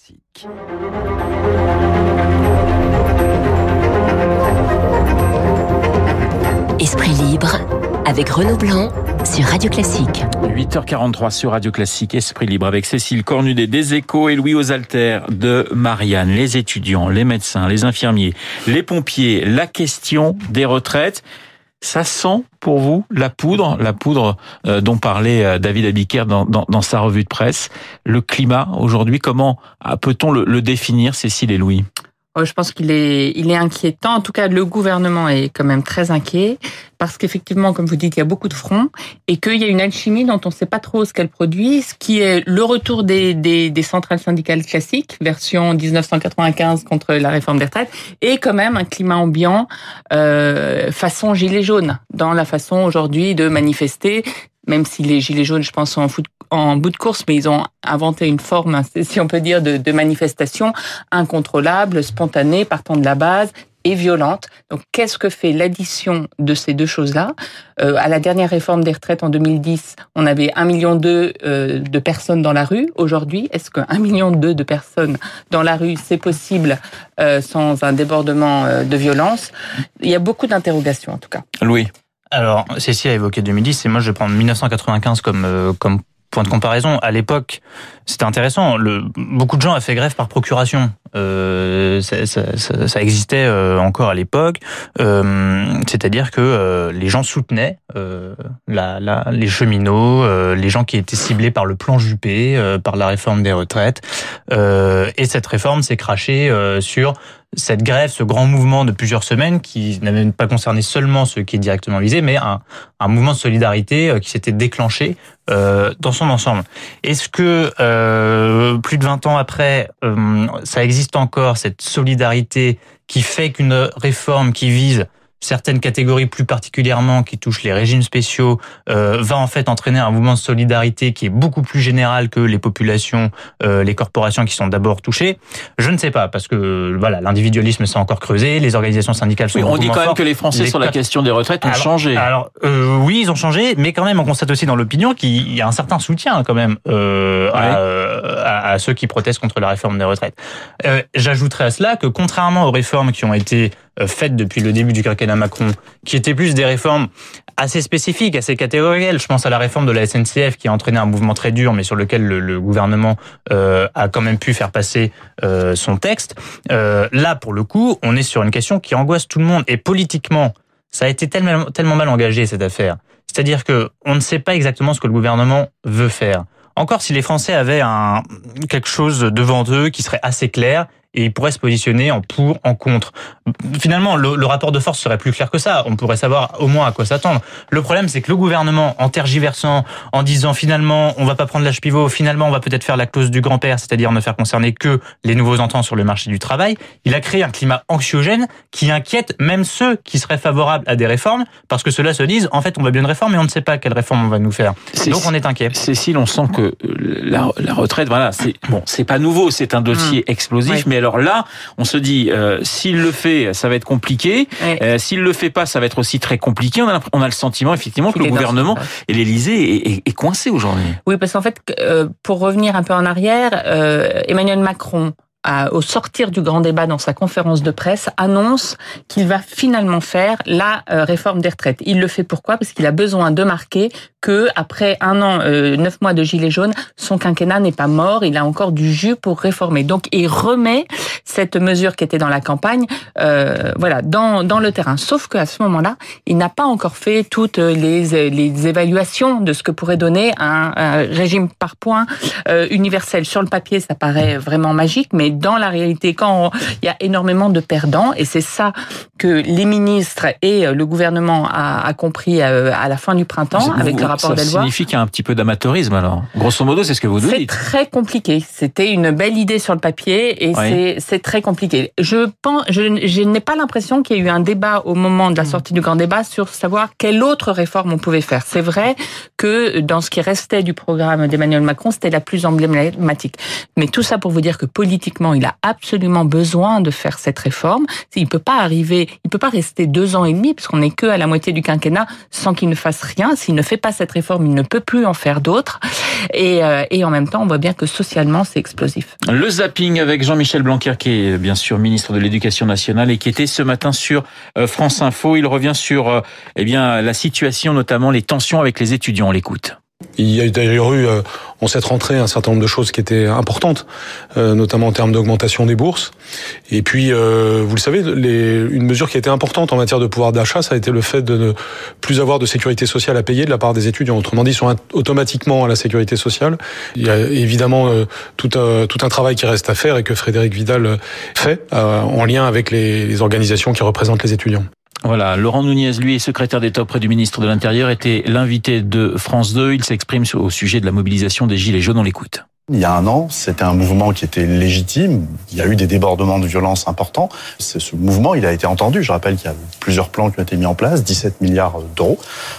Classique. Esprit libre avec Renaud Blanc sur Radio Classique. 8h43 sur Radio Classique, Esprit libre avec Cécile Cornudet des Échos et Louis Osalter de Marianne, les étudiants, les médecins, les infirmiers, les pompiers, la question des retraites. Ça sent pour vous la poudre, la poudre euh, dont parlait euh, David Abiker dans, sa revue de presse. Le climat aujourd'hui, comment ah, peut-on le définir, Cécile et Louis? Oh, je pense qu'il est, il est inquiétant. En tout cas, le gouvernement est quand même très inquiet parce qu'effectivement, comme vous dites, il y a beaucoup de fronts et qu'il y a une alchimie dont on ne sait pas trop ce qu'elle produit, ce qui est le retour des, des, centrales syndicales classiques, version 1995 contre la réforme des retraites, et quand même un climat ambiant euh, façon gilet jaune dans la façon aujourd'hui de manifester même si les gilets jaunes, je pense, sont en, foot, en bout de course, mais ils ont inventé une forme, si on peut dire, de, de manifestation incontrôlable, spontanée, partant de la base et violente. Donc, qu'est-ce que fait l'addition de ces deux choses-là? Euh, À la dernière réforme des retraites en 2010, on avait 1,2 million euh, de personnes dans la rue. Aujourd'hui, est-ce que 1,2 million de personnes dans la rue, c'est possible euh, sans un débordement euh, de violence? Il y a beaucoup d'interrogations, en tout cas. Louis? Alors, Cécile a évoqué 2010 et moi je vais prendre 1995 comme, euh, comme point de comparaison. À l'époque, c'était intéressant. Le, beaucoup de gens ont fait grève par procuration. Euh, ça, ça, ça, existait euh, encore à l'époque. Euh, C'est-à-dire que euh, les gens soutenaient euh, la, la, les cheminots, euh, les gens qui étaient ciblés par le plan Juppé, par la réforme des retraites. et cette réforme s'est crachée sur cette grève, ce grand mouvement de plusieurs semaines qui n'avait pas concerné seulement ceux qui est directement visé, mais un, un mouvement de solidarité qui s'était déclenché euh, dans son ensemble. Est-ce que euh, plus de 20 ans après, euh, ça existe encore cette solidarité qui fait qu'une réforme qui vise certaines catégories plus particulièrement qui touchent les régimes spéciaux euh, va en fait entraîner un mouvement de solidarité qui est beaucoup plus général que les populations, euh, les corporations qui sont d'abord touchées. Je ne sais pas parce que voilà l'individualisme s'est encore creusé, les organisations syndicales sont. Oui, on dit quand même que les Français les... sur la question des retraites ont alors, changé. Alors euh, oui, ils ont changé, mais quand même on constate aussi dans l'opinion qu'il y a un certain soutien quand même euh, ouais. à, à, à, ceux qui protestent contre la réforme des retraites. Euh, J'ajouterais à cela que contrairement aux réformes qui ont été faites depuis le début du quinquennat Macron, qui étaient plus des réformes assez spécifiques, assez catégorielles. Je pense à la réforme de la SNCF qui a entraîné un mouvement très dur, mais sur lequel le, gouvernement euh, a quand même pu faire passer euh, son texte. Euh, là, pour le coup, on est sur une question qui angoisse tout le monde. Et politiquement, ça a été tellement, mal engagé cette affaire. C'est-à-dire que on ne sait pas exactement ce que le gouvernement veut faire. Encore si les Français avaient quelque chose devant eux qui serait assez clair et il pourrait se positionner en pour, en contre. Finalement, le, le, rapport de force serait plus clair que ça. On pourrait savoir au moins à quoi s'attendre. Le problème, c'est que le gouvernement, en tergiversant, en disant finalement, on va pas prendre l'âge pivot, finalement, on va peut-être faire la clause du grand-père, c'est-à-dire ne faire concerner que les nouveaux entrants sur le marché du travail, il a créé un climat anxiogène qui inquiète même ceux qui seraient favorables à des réformes, parce que ceux-là se disent, en fait, on va bien une réforme, mais on ne sait pas quelle réforme on va nous faire. Donc, on est inquiet. Cécile, on sent que la, la retraite, voilà, c'est bon, c'est pas nouveau, c'est un dossier mmh. explosif, oui. mais alors là, on se dit, euh, s'il le fait, ça va être compliqué. Ouais. Euh, s'il le fait pas, ça va être aussi très compliqué. On a, on a le sentiment, effectivement, que le gouvernement et l'Élysée est, est, est, coincé aujourd'hui. Oui, parce qu'en fait, euh, pour revenir un peu en arrière, euh, Emmanuel Macron au sortir du grand débat dans sa conférence de presse, annonce qu'il va finalement faire la euh, réforme des retraites. Il le fait pourquoi? Parce qu'il a besoin de marquer que après un an, euh, neuf mois de gilet jaune, son quinquennat n'est pas mort. Il a encore du jus pour réformer. Donc, il remet cette mesure qui était dans la campagne, euh, voilà, dans dans le terrain. Sauf qu'à ce moment-là, il n'a pas encore fait toutes les les évaluations de ce que pourrait donner un, un régime par points euh, universel. Sur le papier, ça paraît vraiment magique, mais dans la réalité, quand il y a énormément de perdants, et c'est ça que les ministres et le gouvernement a, a compris euh, à la fin du printemps avec vous, le rapport Ça signifie qu'il y a un petit peu d'amateurisme alors. Grosso modo, c'est ce que vous dites. C'est très compliqué. C'était une belle idée sur le papier et oui. c'est très compliqué. Je pense, je, je n'ai pas l'impression qu'il y ait eu un débat au moment de la sortie du grand débat sur savoir quelle autre réforme on pouvait faire. C'est vrai que dans ce qui restait du programme d'Emmanuel Macron, c'était la plus emblématique. Mais tout ça pour vous dire que politiquement, il a absolument besoin de faire cette réforme. Il peut pas arriver, il peut pas rester deux ans et demi, puisqu'on n'est que à la moitié du quinquennat, sans qu'il ne fasse rien. S'il ne fait pas cette réforme, il ne peut plus en faire d'autres. Et, euh, et en même temps, on voit bien que socialement, c'est explosif. Le zapping avec Jean-Michel Blanquer, qui est bien sûr ministre de l'Éducation nationale et qui était ce matin sur euh, France Info. Il revient sur euh, eh bien la situation, notamment les tensions avec les étudiants. On l'écoute. Il y a d'ailleurs eu, euh, en cette rentrée, un certain nombre de choses qui étaient importantes, euh, notamment en termes d'augmentation des bourses. Et puis, euh, vous le savez, une mesure qui a été importante en matière de pouvoir d'achat, ça a été le fait de ne plus avoir de sécurité sociale à payer de la part des étudiants. Autrement dit, ils sont automatiquement à la sécurité sociale. Il y a évidemment tout, un, tout un travail qui reste à faire et que Frédéric Vidal fait en lien avec les, les organisations qui représentent les étudiants. Voilà, Laurent Nunez, lui, est secrétaire d'État auprès du ministre de l'Intérieur, était l'invité de France 2. Il s'exprime au sujet de la mobilisation des Gilets jaunes. On l'écoute. Il y a un an, c'était un mouvement qui était légitime. Il y a eu des débordements de violence importants. Ce mouvement, il a été entendu. Je rappelle qu'il y a plusieurs plans qui ont été mis en place, 17 milliards d'euros.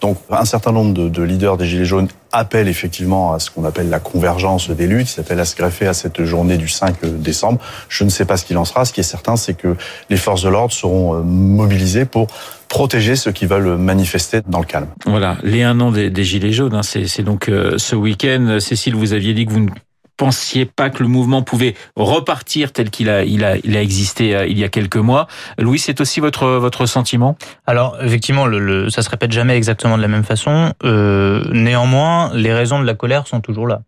Donc, un certain nombre de, de, leaders des Gilets jaunes appellent effectivement à ce qu'on appelle la convergence des luttes. Ils appellent à se greffer à cette journée du 5 décembre. Je ne sais pas ce qu'il en sera. Ce qui est certain, c'est que les forces de l'ordre seront euh, mobilisées pour protéger ceux qui veulent manifester dans le calme. Voilà, les un an des, des Gilets jaunes, hein, c'est donc euh, ce week-end. Cécile, vous aviez dit que vous ne pensiez pas que le mouvement pouvait repartir tel qu'il a, il a, il a existé euh, il y a quelques mois. Louis, c'est aussi votre votre sentiment? Alors effectivement, ça se répète jamais exactement de la même façon. Euh, néanmoins, les raisons de la colère sont toujours là.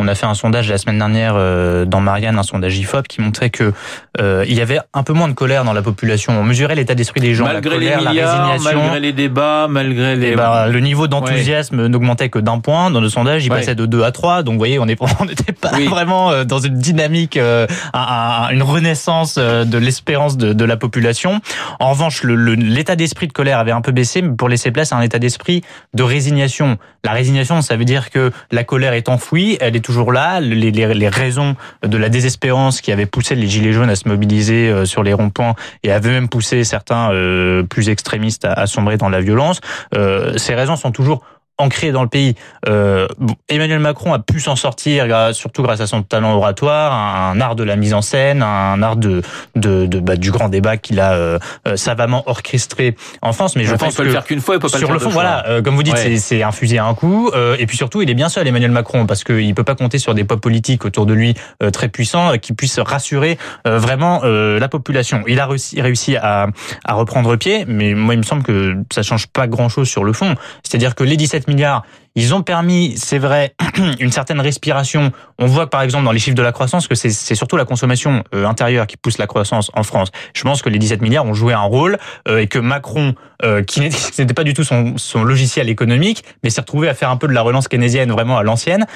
On a fait un sondage la semaine dernière euh, dans Marianne, un sondage IFOP, qui montrait que euh, il y avait un peu moins de colère dans la population. On mesurait l'état d'esprit des gens, malgré la colère, les milliards, la résignation, malgré les débats, malgré les. Bah, le niveau d'enthousiasme ouais. n'augmentait que d'un point dans le sondage. Il ouais. passait de 2 à 3. Donc, vous voyez, on n'était pas oui. vraiment euh, dans une dynamique, euh, un, une renaissance de l'espérance de, de, la population. En revanche, l'état d'esprit de colère avait un peu baissé, mais pour laisser place à un état d'esprit de résignation. La résignation, ça veut dire que la colère est enfouie, elle est toujours là. Les, les, les, raisons de la désespérance qui avaient poussé les gilets jaunes à se mobiliser euh, sur les ronds-points et avaient même poussé certains euh, plus extrémistes à, à, sombrer dans la violence, euh, ces raisons sont toujours ancré dans le pays. Euh, Emmanuel Macron a pu s'en sortir, surtout grâce à son talent oratoire, un art de la mise en scène, un art de, de, de bah, du grand débat qu'il a euh, savamment orchestré en France. Mais je enfin, pense il peut que le faire qu'une fois, il peut pas sur le, le fond, voilà, euh, comme vous dites, ouais. c'est un fusil à un coup. Euh, et puis surtout, il est bien seul, Emmanuel Macron, parce qu'il peut pas compter sur des poids politiques autour de lui euh, très puissants qui puissent rassurer vraiment la population. Il a réussi, réussi à, à reprendre pied, mais moi, il me semble que ça change pas grand-chose sur le fond. C'est-à-dire que les 17 milliards, ils ont permis, c'est vrai, une certaine respiration. On voit par exemple dans les chiffres de la croissance que c'est surtout la consommation euh, intérieure qui pousse la croissance en France. Je pense que les 17 milliards ont joué un rôle euh, et que Macron, euh, qui n'était pas du tout son, son, logiciel économique, mais s'est retrouvé à faire un peu de la relance keynésienne vraiment à l'ancienne,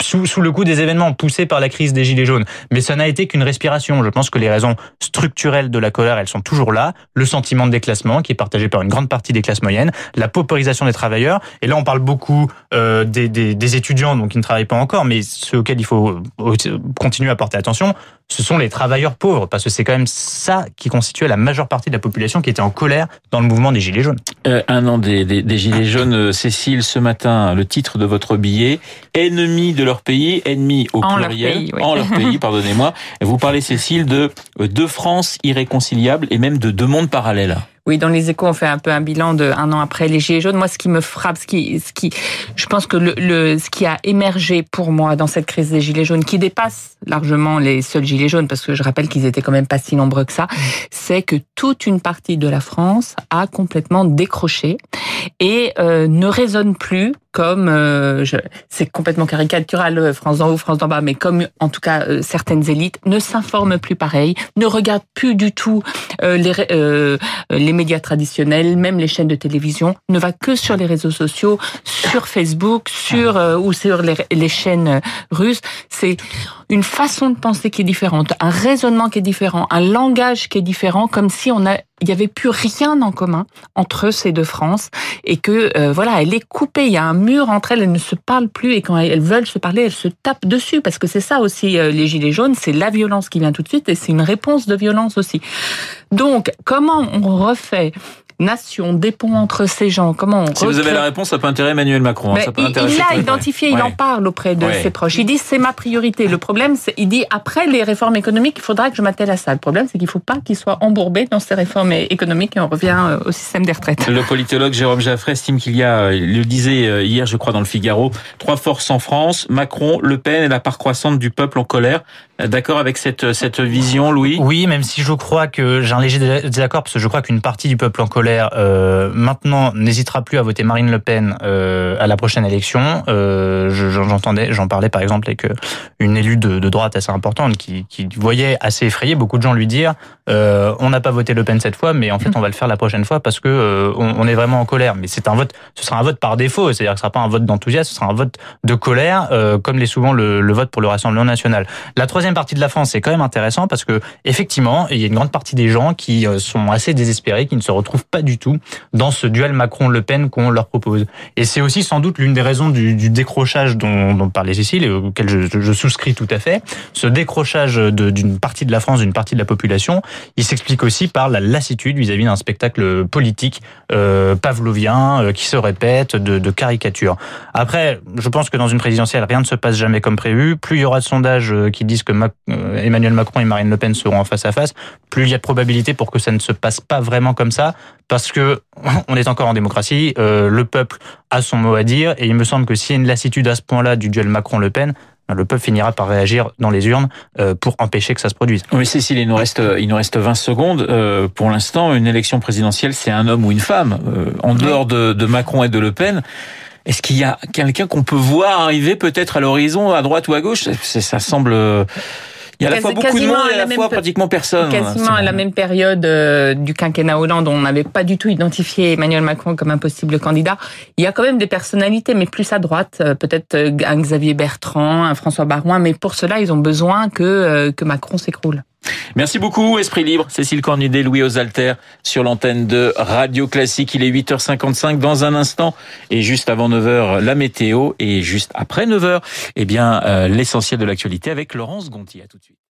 sous, sous le coup des événements poussés par la crise des Gilets jaunes. Mais ça n'a été qu'une respiration. Je pense que les raisons structurelles de la colère, elles sont toujours là. Le sentiment de déclassement qui est partagé par une grande partie des classes moyennes, la paupérisation des travailleurs. Et là, on parle beaucoup euh, des, des, des, étudiants donc qui ne travaillent pas encore, mais ceux auxquels il faut continuer à porter attention, ce sont les travailleurs pauvres, parce que c'est quand même ça qui constituait la majeure partie de la population qui était en colère dans le mouvement des Gilets jaunes. Euh, un an des, des, des Gilets jaunes, euh, Cécile, ce matin, le titre de votre billet, ennemis de leur pays, ennemis au en pluriel, leur pays, oui. en leur pays, pardonnez-moi. Vous parlez, Cécile, de deux France irréconciliables et même de deux mondes parallèles. Oui, dans les échos, on fait un peu un bilan de un an après les Gilets jaunes. Moi, ce qui me frappe, ce qui, ce qui, je pense que le, le, ce qui a émergé pour moi dans cette crise des Gilets jaunes, qui dépasse largement les seuls Gilets jaunes, parce que je rappelle qu'ils étaient quand même pas si nombreux que ça, c'est que toute une partie de la France a complètement décroché et euh, ne raisonne plus comme, euh, c'est complètement caricatural, euh, France d'en haut, France d'en bas, mais comme en tout cas euh, certaines élites ne s'informent plus pareil, ne regardent plus du tout euh, les, euh, les médias traditionnels, même les chaînes de télévision, ne va que sur les réseaux sociaux, sur Facebook, sur ou sur les, les chaînes russes. C'est une façon de penser qui est différente, un raisonnement qui est différent, un langage qui est différent, comme si on a il n'y avait plus rien en commun entre ces deux France et que euh, voilà, elle est coupée. Il y a un mur entre elles, elles ne se parlent plus et quand elles veulent se parler, elles se tapent dessus parce que c'est ça aussi euh, les gilets jaunes, c'est la violence qui vient tout de suite et c'est une réponse de violence aussi. Donc comment on refait nation, ponts entre ces gens Comment on Si vous avez la réponse, ça peut intéresser Emmanuel Macron. hein, ça peut il intéresser l'a identifié, il en parle auprès de Ouais. ses proches. Il dit c'est ma priorité. Le problème, c'est il dit après les réformes économiques, il faudra que je m'attelle à ça. Le problème, c'est qu'il faut pas qu'il soit embourbé dans ces réformes économiques et on revient euh, au système des retraites. Le politologue Jérôme Jaffray estime qu'il y a, euh, il le disait euh, hier, je crois, dans le Figaro, trois forces en France, Macron, Le Pen et la part croissante du peuple en colère. D'accord avec cette, cette vision, Louis? Oui, même si je crois que j'ai un léger dé- désaccord, parce que je crois qu'une partie du peuple en colère euh, maintenant n'hésitera plus à voter Marine Le Pen euh, à la prochaine élection. Euh, je- J'entendais, j'en parlais par exemple avec une élue de, de droite assez importante qui, qui voyait assez effrayé beaucoup de gens lui dire euh, on n'a pas voté Le Pen cette fois, mais en fait on va le faire la prochaine fois parce que euh, on, on est vraiment en colère. Mais c'est un vote, ce sera un vote par défaut, c'est-à-dire que ce sera pas un vote d'enthousiasme, ce sera un vote de colère, euh, comme l'est souvent le, le vote pour le Rassemblement national. La troisième partie de la France, c'est quand même intéressant parce que effectivement, il y a une grande partie des gens qui sont assez désespérés, qui ne se retrouvent pas du tout dans ce duel Macron-Le Pen qu'on leur propose. Et c'est aussi sans doute l'une des raisons du, du décrochage dont, dont parlait Cécile et auquel je, je souscris tout à fait. Ce décrochage d'une partie de la France, d'une partie de la population, il s'explique aussi par la lassitude vis-à-vis d'un spectacle politique euh, pavlovien euh, qui se répète, de, de caricature. Après, je pense que dans une présidentielle, rien ne se passe jamais comme prévu. Plus il y aura de sondages euh, qui disent que euh, Emmanuel Macron et Marine Le Pen seront en face à face, plus il y a de probabilité pour que ça ne se passe pas vraiment comme ça, parce que on est encore en démocratie, euh, le peuple a son mot à dire, et il me semble que s'il y a une lassitude à ce point-là du duel Macron-Le Pen, ben, le peuple finira par réagir dans les urnes euh, pour empêcher que ça se produise. Oui, Cécile, il nous reste, il nous reste 20 secondes. Euh, pour l'instant, une élection présidentielle, c'est un homme ou une femme. Euh, en dehors de, de Macron et de Le Pen, est-ce qu'il y a quelqu'un qu'on peut voir arriver peut-être à l'horizon, à droite ou à gauche? Ça semble... Il y a à la fois beaucoup de quasiment monde et à la fois pratiquement personne. Quasiment C'est à la même période euh, du quinquennat Hollande, on n'avait pas du tout identifié Emmanuel Macron comme un possible candidat. Il y a quand même des personnalités, mais plus à droite, euh, peut-être euh, un Xavier Bertrand, un François Barouin, mais pour cela, ils ont besoin que, euh, que Macron s'écroule. Merci beaucoup, Esprit Libre. Cécile Cornudet, Louis Osalter sur l'antenne de Radio Classique. Il est 8h55 dans un instant. Et juste avant 9h, la météo. Et juste après 9h, eh bien, euh, l'essentiel de l'actualité avec Laurence Gontier. À tout de suite.